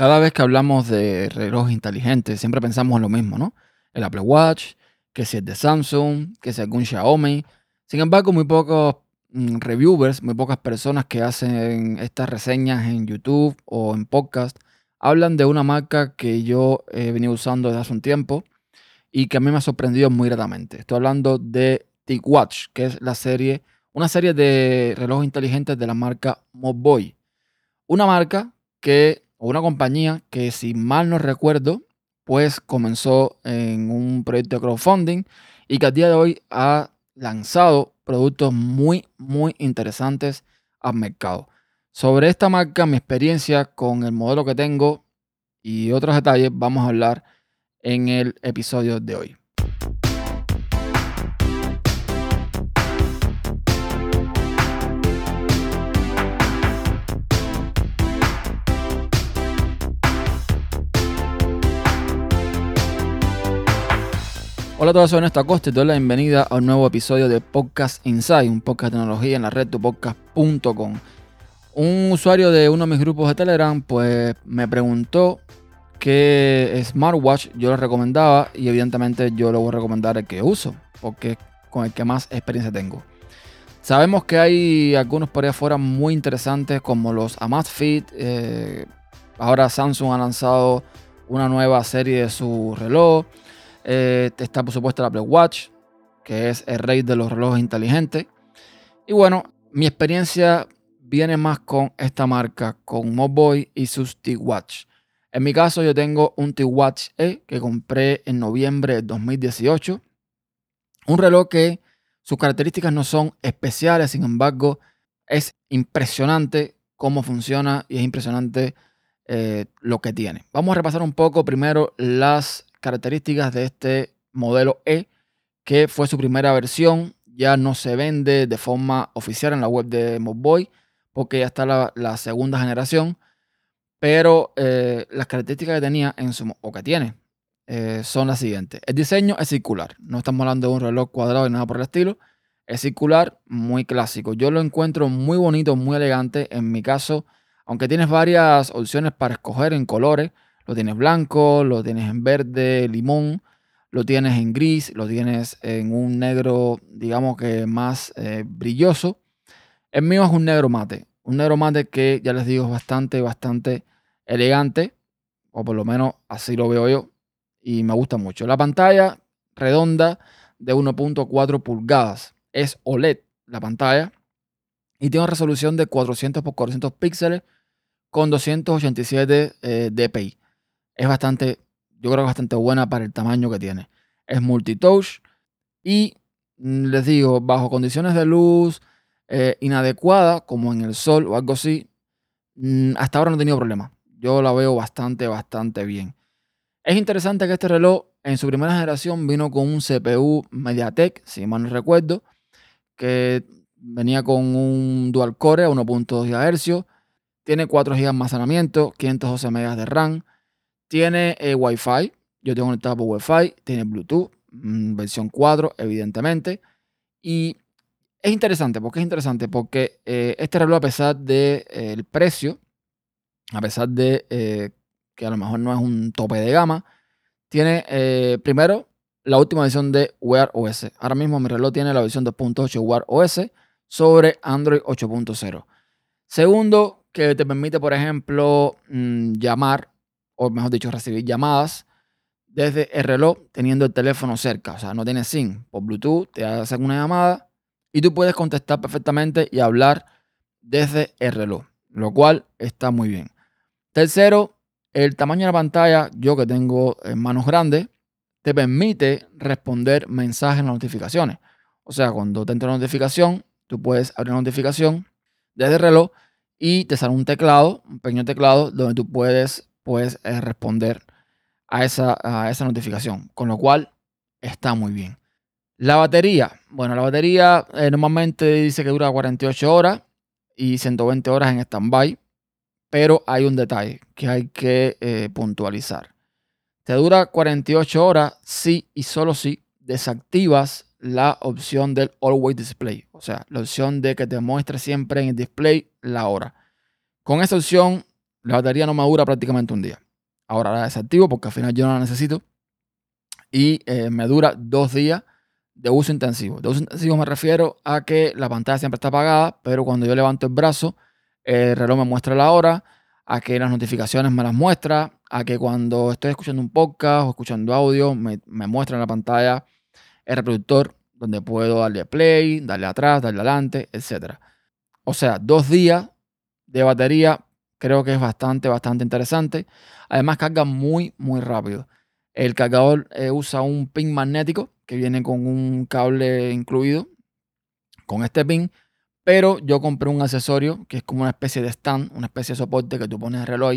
Cada vez que hablamos de relojes inteligentes, siempre pensamos en lo mismo, ¿no? El Apple Watch, que si es de Samsung, que si algún Xiaomi. Sin embargo, muy pocos mm, reviewers, muy pocas personas que hacen estas reseñas en YouTube o en podcast, hablan de una marca que yo he venido usando desde hace un tiempo y que a mí me ha sorprendido muy gratamente. Estoy hablando de TicWatch, que es la serie, una serie de relojes inteligentes de la marca Mobboy. Una marca que o una compañía que si mal no recuerdo, pues comenzó en un proyecto de crowdfunding y que a día de hoy ha lanzado productos muy, muy interesantes al mercado. Sobre esta marca, mi experiencia con el modelo que tengo y otros detalles vamos a hablar en el episodio de hoy. Hola a todos, soy Ernesto Acosta y te doy la bienvenida a un nuevo episodio de Podcast Inside, un podcast de tecnología en la red tupodcast.com. Un usuario de uno de mis grupos de Telegram pues me preguntó qué smartwatch yo le recomendaba y evidentemente yo le voy a recomendar el que uso, porque es con el que más experiencia tengo. Sabemos que hay algunos por ahí afuera muy interesantes como los Amazfit. Eh, ahora Samsung ha lanzado una nueva serie de su reloj. Eh, está por supuesto el Apple Watch, que es el rey de los relojes inteligentes. Y bueno, mi experiencia viene más con esta marca, con Mobboy y sus T-Watch. En mi caso, yo tengo un T-Watch E que compré en noviembre de 2018. Un reloj que sus características no son especiales, sin embargo, es impresionante cómo funciona y es impresionante eh, lo que tiene. Vamos a repasar un poco primero las características de este modelo E, que fue su primera versión. Ya no se vende de forma oficial en la web de Mobboy, porque ya está la, segunda generación. Pero eh, las características que tenía en su, o que tiene eh, son las siguientes. El diseño es circular. No estamos hablando de un reloj cuadrado y nada por el estilo. Es circular, muy clásico. Yo lo encuentro muy bonito, muy elegante. En mi caso, aunque tienes varias opciones para escoger en colores, lo tienes blanco, lo tienes en verde, limón, lo tienes en gris, lo tienes en un negro, digamos que más eh, brilloso. El mío es un negro mate. Un negro mate que ya les digo es bastante, bastante elegante. O por lo menos así lo veo yo. Y me gusta mucho. La pantalla redonda de 1.4 pulgadas. Es OLED la pantalla. Y tiene una resolución de 400 x 400 píxeles con 287 eh, dpi es bastante, yo creo que bastante buena para el tamaño que tiene. Es multitouch y mm, les digo, bajo condiciones de luz eh, inadecuada, como en el sol o algo así, mm, hasta ahora no he tenido problema. Yo la veo bastante, bastante bien. Es interesante que este reloj en su primera generación vino con un CPU MediaTek, si mal no recuerdo, que venía con un dual core a 1.2 GHz, tiene 4 GB de almacenamiento, 512 MB de RAM, tiene eh, Wi-Fi. Yo tengo conectado por Wi-Fi. Tiene Bluetooth, mm, versión 4, evidentemente. Y es interesante. ¿Por qué es interesante? Porque eh, este reloj, a pesar del de, eh, precio, a pesar de que a lo mejor no es un tope de gama, tiene primero la última versión de Wear OS. Ahora mismo mi reloj tiene la versión 2.8 Wear OS sobre Android 8.0. Segundo, que te permite, por ejemplo, mm, llamar o mejor dicho, recibir llamadas desde el reloj teniendo el teléfono cerca. O sea, no tienes SIM. Por Bluetooth te hacen una llamada y tú puedes contestar perfectamente y hablar desde el reloj, lo cual está muy bien. Tercero, el tamaño de la pantalla, yo que tengo manos grandes, te permite responder mensajes en las notificaciones. O sea, cuando te entra una notificación, tú puedes abrir una notificación desde el reloj y te sale un teclado, un pequeño teclado, donde tú puedes puedes eh, responder a esa, a esa notificación. Con lo cual está muy bien. La batería. Bueno, la batería eh, normalmente dice que dura 48 horas y 120 horas en stand-by. Pero hay un detalle que hay que eh, puntualizar. Te dura 48 horas si y solo si desactivas la opción del Always Display. O sea, la opción de que te muestre siempre en el display la hora. Con esa opción la batería no me dura prácticamente un día. Ahora la desactivo porque al final yo no la necesito. Y eh, me dura dos días de uso intensivo. De uso intensivo me refiero a que la pantalla siempre está apagada, pero cuando yo levanto el brazo, el reloj me muestra la hora, a que las notificaciones me las muestra, a que cuando estoy escuchando un podcast o escuchando audio, me, me muestra en la pantalla el reproductor donde puedo darle play, darle atrás, darle adelante, etc. O sea, dos días de batería creo que es bastante, bastante interesante. Además carga muy, muy rápido. El cargador eh, usa un pin magnético que viene con un cable incluido con este pin. Pero yo compré un accesorio que es como una especie de stand, una especie de soporte que tú pones el reloj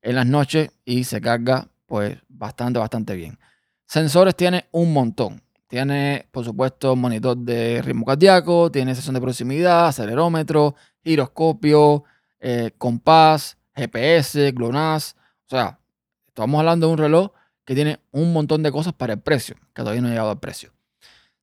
en las noches y se carga pues bastante, bastante bien. Sensores tiene un montón. Tiene, por supuesto, monitor de ritmo cardíaco, tiene sesión de proximidad, acelerómetro, giroscopio, eh, compás, GPS, GLONASS. O sea, estamos hablando de un reloj que tiene un montón de cosas para el precio, que todavía no ha llegado al precio.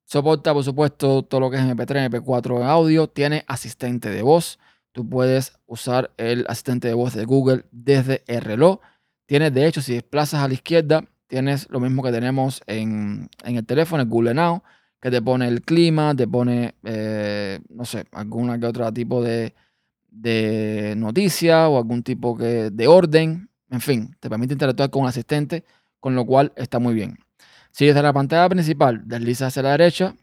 Soporta, por supuesto, todo lo que es MP3, MP4 en audio. Tiene asistente de voz. Tú puedes usar el asistente de voz de Google desde el reloj. Tiene, de hecho, si desplazas a la izquierda, tienes lo mismo que tenemos en, el teléfono, el Google Now, que te pone el clima, te pone, eh, no sé, alguna que otra tipo de, de noticia o algún tipo de orden. En fin, te permite interactuar con un asistente, con lo cual está muy bien. Si desde la pantalla principal deslizas hacia la derecha,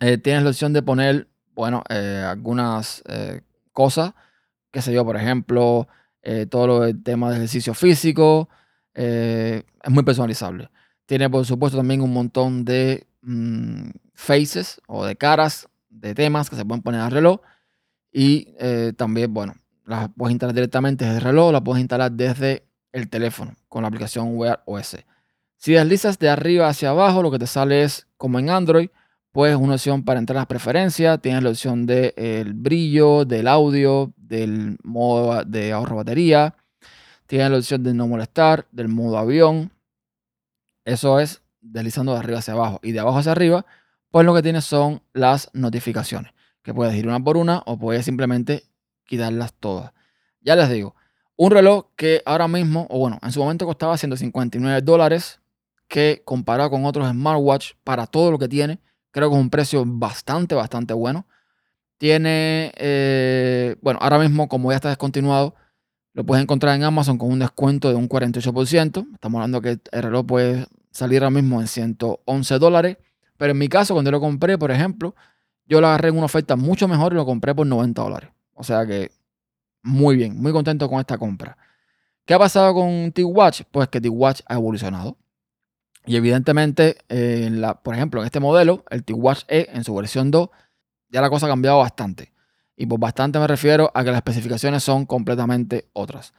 eh, tienes la opción de poner, bueno, eh, algunas cosas, qué sé yo, por ejemplo, todo el tema de ejercicio físico, eh, es muy personalizable. Tiene, por supuesto, también un montón de mm, faces o de caras de temas que se pueden poner al reloj. Y eh, también, bueno, las puedes instalar directamente desde el reloj, las puedes instalar desde el teléfono con la aplicación Wear OS. Si deslizas de arriba hacia abajo, lo que te sale es como en Android, pues una opción para entrar a las preferencias, tienes la opción del brillo, del audio, del modo de ahorro de batería, tiene la opción de no molestar, del modo avión. Eso es deslizando de arriba hacia abajo. Y de abajo hacia arriba, pues lo que tienes son las notificaciones. Que puedes ir una por una o puedes simplemente quitarlas todas. Ya les digo, un reloj que ahora mismo, o bueno, en su momento costaba 159 dólares, que comparado con otros smartwatch, para todo lo que tiene, creo que es un precio bastante, bastante bueno. Tiene, eh, bueno, ahora mismo como ya está descontinuado, lo puedes encontrar en Amazon con un descuento de un 48%. Estamos hablando que el reloj puede salir ahora mismo en 111 dólares. Pero en mi caso, cuando lo compré, por ejemplo, yo lo agarré en una oferta mucho mejor y lo compré por 90 dólares. O sea que muy bien, muy contento con esta compra. ¿Qué ha pasado con T-Watch? Pues que T-Watch ha evolucionado. Y evidentemente, en la, por ejemplo, en este modelo, el T-Watch E en su versión 2, ya la cosa ha cambiado bastante. Y por bastante me refiero a que las especificaciones son completamente otras.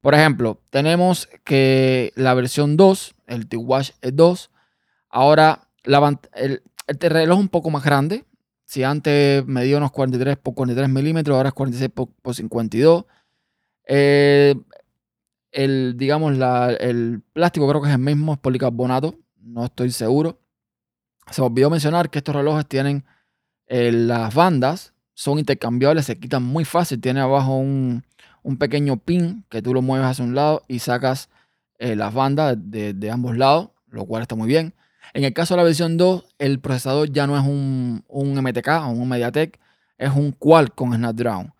Por ejemplo, tenemos que la versión 2, el T-Watch 2, ahora el, reloj es un poco más grande. Si antes medía unos 43 por 43 milímetros, ahora es 46 por, 52. Eh, el, digamos, el plástico creo que es el mismo, es policarbonato, no estoy seguro. Se olvidó mencionar que estos relojes tienen eh, las bandas son intercambiables, se quitan muy fácil. Tiene abajo un, pequeño pin que tú lo mueves hacia un lado y sacas eh, las bandas de, ambos lados, lo cual está muy bien. En el caso de la versión 2, el procesador ya no es un, MTK o un Mediatek, es un Qualcomm Snapdragon.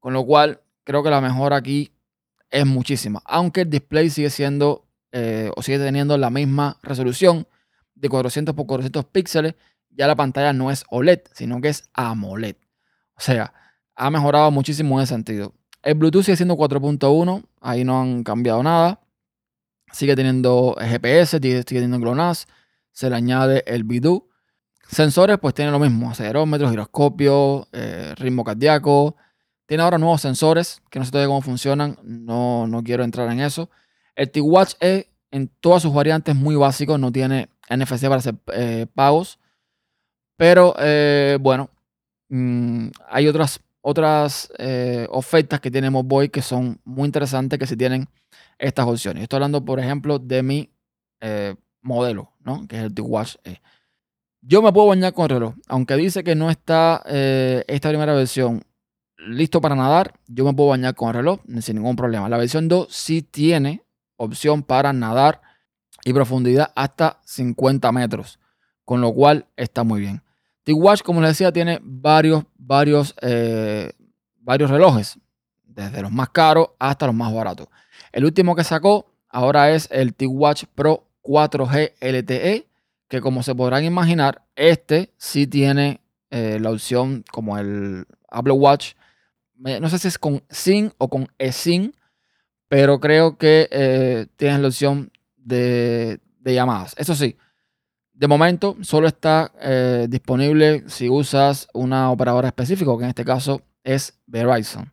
Con lo cual, creo que la mejora aquí es muchísima. Aunque el display sigue siendo eh, o sigue teniendo la misma resolución de 400 x 400 píxeles, ya la pantalla no es OLED, sino que es AMOLED. O sea, ha mejorado muchísimo en ese sentido. El Bluetooth sigue siendo 4.1, ahí no han cambiado nada. Sigue teniendo GPS, sigue, teniendo GLONASS, se le añade el Bidú. Sensores, pues tiene lo mismo: acelerómetro, giroscopio, eh, ritmo cardíaco. Tiene ahora nuevos sensores que no sé todavía cómo funcionan, no, no quiero entrar en eso. El T-Watch es en todas sus variantes muy básico, no tiene NFC para hacer eh, pagos. Pero eh, bueno, Mm, hay otras, otras ofertas que tiene Boy que son muy interesantes que si tienen estas opciones. Estoy hablando, por ejemplo, de mi modelo, que es el T-Watch E. Yo me puedo bañar con reloj, aunque dice que no está eh, esta primera versión listo para nadar, yo me puedo bañar con el reloj sin ningún problema. La versión 2 sí tiene opción para nadar y profundidad hasta 50 metros, con lo cual está muy bien. T-Watch, como les decía, tiene varios, varios, eh, varios relojes, desde los más caros hasta los más baratos. El último que sacó ahora es el T-Watch Pro 4G LTE, que como se podrán imaginar, este sí tiene eh, la opción como el Apple Watch. No sé si es con SIM o con eSIM, pero creo que eh, tienes la opción de, llamadas. Eso sí, de momento solo está eh, disponible si usas una operadora específica, que en este caso es Verizon.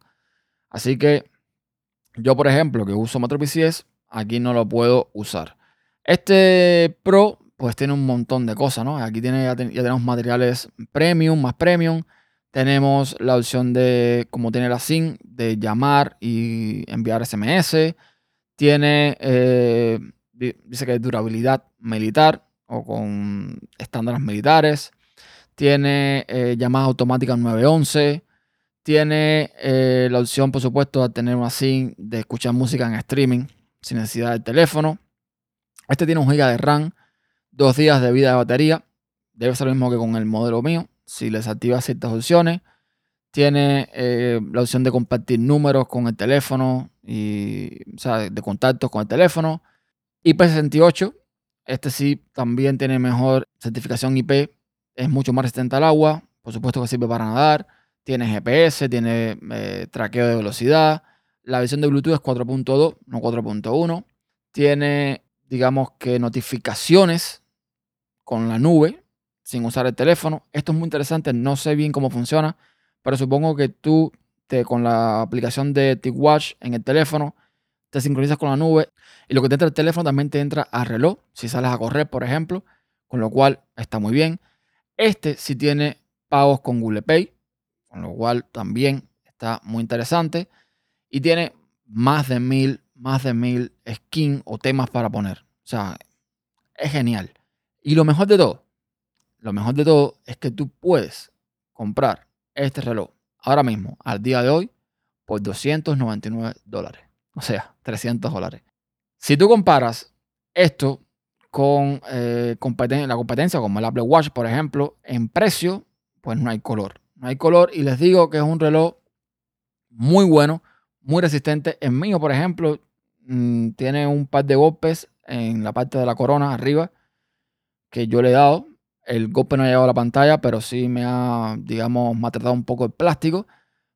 Así que yo, por ejemplo, que uso Metro PCS, aquí no lo puedo usar. Este Pro, pues tiene un montón de cosas, ¿no? Aquí ya, tenemos materiales premium, más premium. Tenemos la opción de, como tiene la SIM, de llamar y enviar SMS. Tiene, eh, dice que durabilidad militar o con estándares militares. Tiene eh, llamada automática 911. Tiene eh, la opción, por supuesto, de tener una SIM de escuchar música en streaming sin necesidad del teléfono. Este tiene un giga de RAM, dos días de vida de batería. Debe ser lo mismo que con el modelo mío. Si les activa ciertas opciones, tiene eh, la opción de compartir números con el teléfono y, o sea, de contactos con el teléfono. IP68, este sí también tiene mejor certificación IP, es mucho más resistente al agua, por supuesto que sirve para nadar, tiene GPS, tiene eh, traqueo de velocidad, la versión de Bluetooth es 4.2, no 4.1, tiene, digamos que notificaciones con la nube, sin usar el teléfono. Esto es muy interesante, no sé bien cómo funciona, pero supongo que tú te, con la aplicación de TicWatch en el teléfono te sincronizas con la nube y lo que te entra el teléfono también te entra a reloj, si sales a correr, por ejemplo, con lo cual está muy bien. Este sí tiene pagos con Google Pay, con lo cual también está muy interesante y tiene más de mil, más de mil skins o temas para poner. O sea, es genial. Y lo mejor de todo, lo mejor de todo es que tú puedes comprar este reloj ahora mismo, al día de hoy, por 299 dólares. O sea, 300 dólares. Si tú comparas esto con eh, la competencia como el Apple Watch, por ejemplo, en precio, pues no hay color. No hay color y les digo que es un reloj muy bueno, muy resistente. El mío, por ejemplo, mm, tiene un par de golpes en la parte de la corona arriba que yo le he dado. El golpe no ha llegado a la pantalla, pero sí me ha, digamos, maltratado un poco el plástico.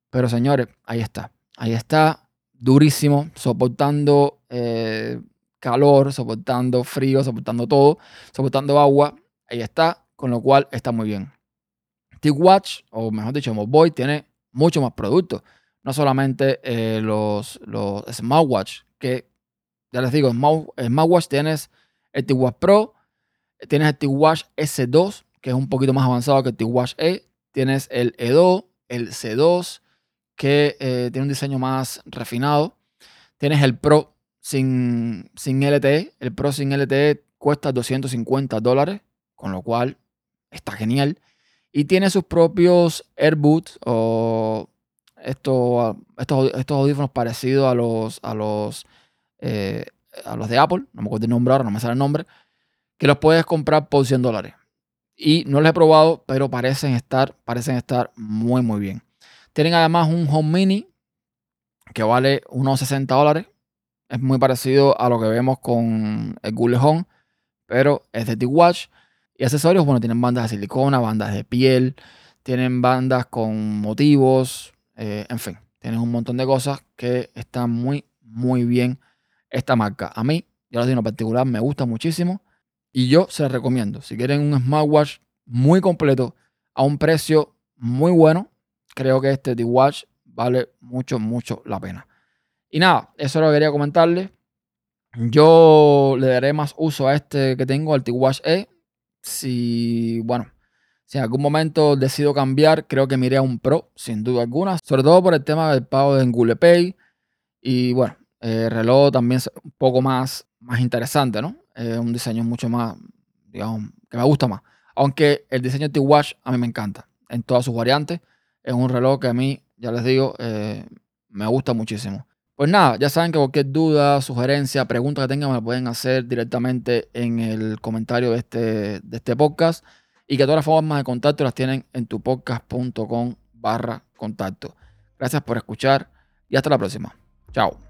Pero señores, ahí está. Ahí está durísimo, soportando eh, calor, soportando frío, soportando todo, soportando agua. Ahí está, con lo cual está muy bien. T-Watch, o mejor dicho, Boy, tiene mucho más productos. No solamente eh, los, los smartwatch, que ya les digo, smartwatch tienes el T-Watch Pro, tienes el T-Watch S2, que es un poquito más avanzado que el T-Watch E, tienes el E2, el C2, que eh, tiene un diseño más refinado. Tienes el Pro sin, sin LTE. El Pro sin LTE cuesta 250 dólares, con lo cual está genial. Y tiene sus propios AirBoots o estos, estos, estos audífonos parecidos a los, a los, eh, a los de Apple. No me acuerdo el nombre ahora, no me sale el nombre. Que los puedes comprar por 100 dólares. Y no los he probado, pero parecen estar, parecen estar muy, muy bien. Tienen además un Home Mini que vale unos 60 dólares. Es muy parecido a lo que vemos con el Google Home, pero es de T-Watch. Y accesorios, bueno, tienen bandas de silicona, bandas de piel, tienen bandas con motivos, eh, en fin, tienen un montón de cosas que están muy, muy bien esta marca. A mí, ya lo digo en particular, me gusta muchísimo y yo se las recomiendo. Si quieren un smartwatch muy completo a un precio muy bueno, creo que este D-Watch vale mucho, mucho la pena. Y nada, eso lo quería comentarles. Yo le daré más uso a este que tengo, al T-Watch E. Si, bueno, si en algún momento decido cambiar, creo que me iré a un Pro, sin duda alguna. Sobre todo por el tema del pago en Google Pay. Y bueno, el reloj también es un poco más, más interesante, ¿no? Es un diseño mucho más, digamos, que me gusta más. Aunque el diseño T-Watch a mí me encanta, en todas sus variantes. Es un reloj que a mí ya les digo, eh, me gusta muchísimo. Pues nada, ya saben que cualquier duda, sugerencia, pregunta que tengan me la pueden hacer directamente en el comentario de este, de este podcast y que todas las formas de contacto las tienen en tupodcast.com barra contacto. Gracias por escuchar y hasta la próxima. Chao.